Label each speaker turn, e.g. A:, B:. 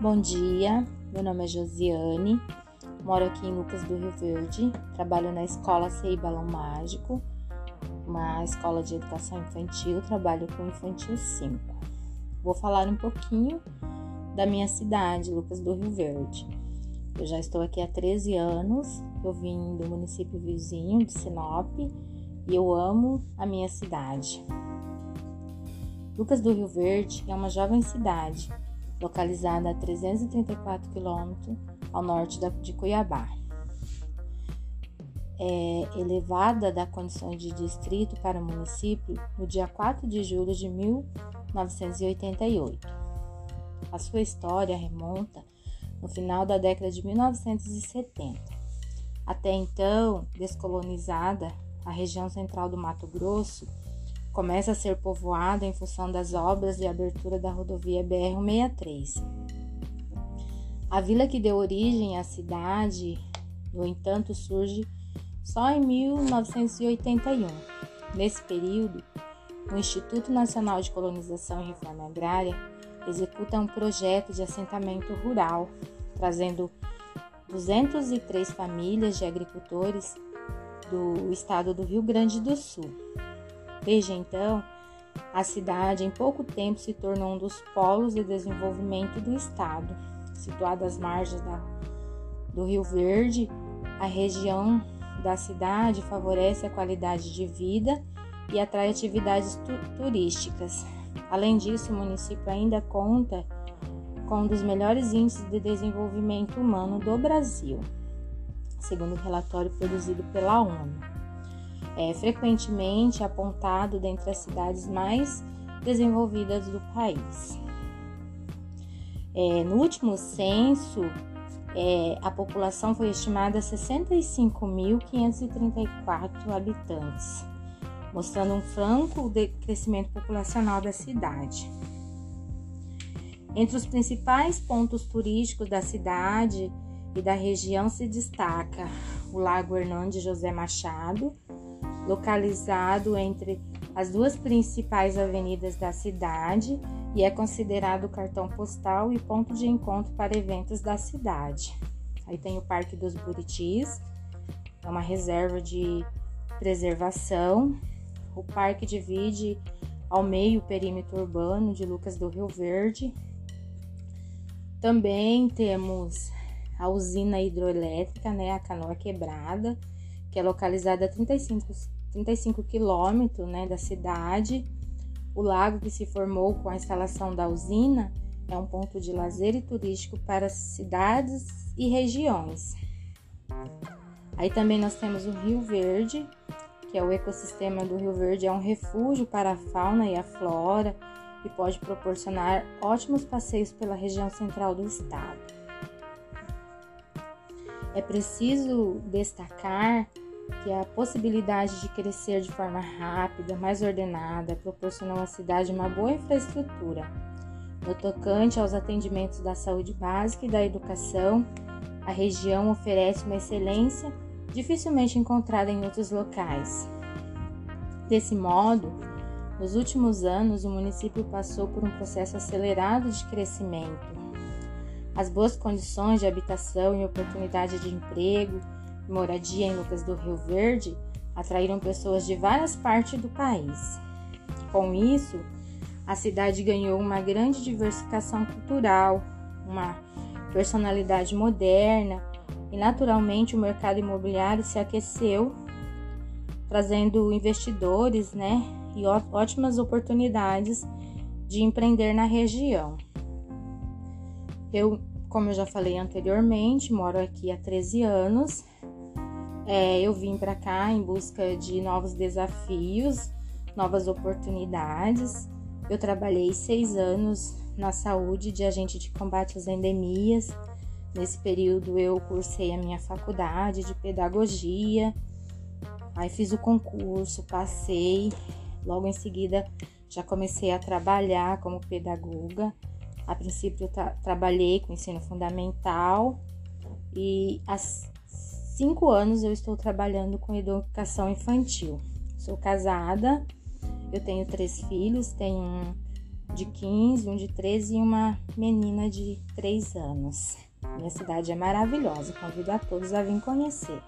A: Bom dia, meu nome é Josiane, moro aqui em Lucas do Rio Verde, trabalho na escola CEI Balão Mágico, uma escola de educação infantil, trabalho com infantil 5. Vou falar um pouquinho da minha cidade, Lucas do Rio Verde. Eu já estou aqui há 13 anos, eu vim do município vizinho de Sinop e eu amo a minha cidade. Lucas do Rio Verde é uma jovem cidade localizada a 334 quilômetros ao norte de Cuiabá. É elevada da condição de distrito para município no dia 4 de julho de 1988. A sua história remonta no final da década de 1970. Até então, descolonizada, a região central do Mato Grosso começa a ser povoada em função das obras de abertura da rodovia BR-163. A vila que deu origem à cidade, no entanto, surge só em 1981. Nesse período, o Instituto Nacional de Colonização e Reforma Agrária executa um projeto de assentamento rural, trazendo 203 famílias de agricultores do estado do Rio Grande do Sul Desde então, a cidade em pouco tempo se tornou um dos polos de desenvolvimento do estado. Situada às margens da, do Rio Verde, a região da cidade favorece a qualidade de vida e atrai atividades tu turísticas. Além disso, o município ainda conta com um dos melhores índices de desenvolvimento humano do Brasil, segundo o relatório produzido pela ONU é frequentemente apontado dentre as cidades mais desenvolvidas do país. É, no último censo, é, a população foi estimada a 65.534 habitantes, mostrando um franco crescimento populacional da cidade. Entre os principais pontos turísticos da cidade e da região se destaca o Lago Hernandes José Machado, localizado entre as duas principais avenidas da cidade e é considerado cartão postal e ponto de encontro para eventos da cidade. Aí tem o Parque dos Buritis, é uma reserva de preservação. O parque divide ao meio o perímetro urbano de Lucas do Rio Verde. Também temos a usina hidroelétrica, né, a Canoa Quebrada, que é localizada a 35, 35 quilômetros né, da cidade. O lago que se formou com a instalação da usina é um ponto de lazer e turístico para cidades e regiões. Aí também nós temos o Rio Verde, que é o ecossistema do Rio Verde, é um refúgio para a fauna e a flora e pode proporcionar ótimos passeios pela região central do estado. É preciso destacar que a possibilidade de crescer de forma rápida, mais ordenada, proporcionou à cidade uma boa infraestrutura. No tocante aos atendimentos da saúde básica e da educação, a região oferece uma excelência dificilmente encontrada em outros locais. Desse modo, nos últimos anos, o município passou por um processo acelerado de crescimento. As boas condições de habitação e oportunidade de emprego, moradia em Lucas do Rio Verde atraíram pessoas de várias partes do país. Com isso, a cidade ganhou uma grande diversificação cultural, uma personalidade moderna e, naturalmente, o mercado imobiliário se aqueceu, trazendo investidores né, e ótimas oportunidades de empreender na região. Eu, como eu já falei anteriormente, moro aqui há 13 anos é, eu vim para cá em busca de novos desafios, novas oportunidades. Eu trabalhei seis anos na saúde de agente de combate às endemias. Nesse período eu cursei a minha faculdade de pedagogia. Aí fiz o concurso, passei. Logo em seguida já comecei a trabalhar como pedagoga. A princípio eu tra trabalhei com ensino fundamental e as cinco anos eu estou trabalhando com educação infantil. Sou casada, eu tenho três filhos, tenho um, de 15, um de 13 e uma menina de 3 anos. Minha cidade é maravilhosa, convido a todos a vir conhecer.